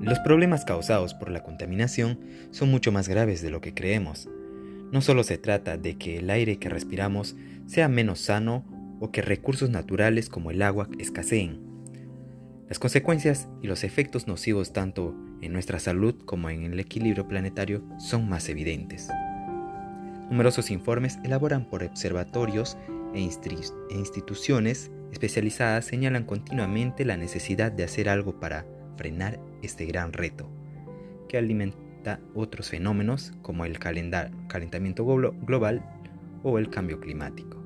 los problemas causados por la contaminación son mucho más graves de lo que creemos. No solo se trata de que el aire que respiramos sea menos sano o que recursos naturales como el agua escaseen. Las consecuencias y los efectos nocivos tanto en nuestra salud como en el equilibrio planetario son más evidentes. Numerosos informes elaboran por observatorios e, e instituciones especializadas señalan continuamente la necesidad de hacer algo para frenar este gran reto, que alimenta otros fenómenos como el calentamiento global o el cambio climático.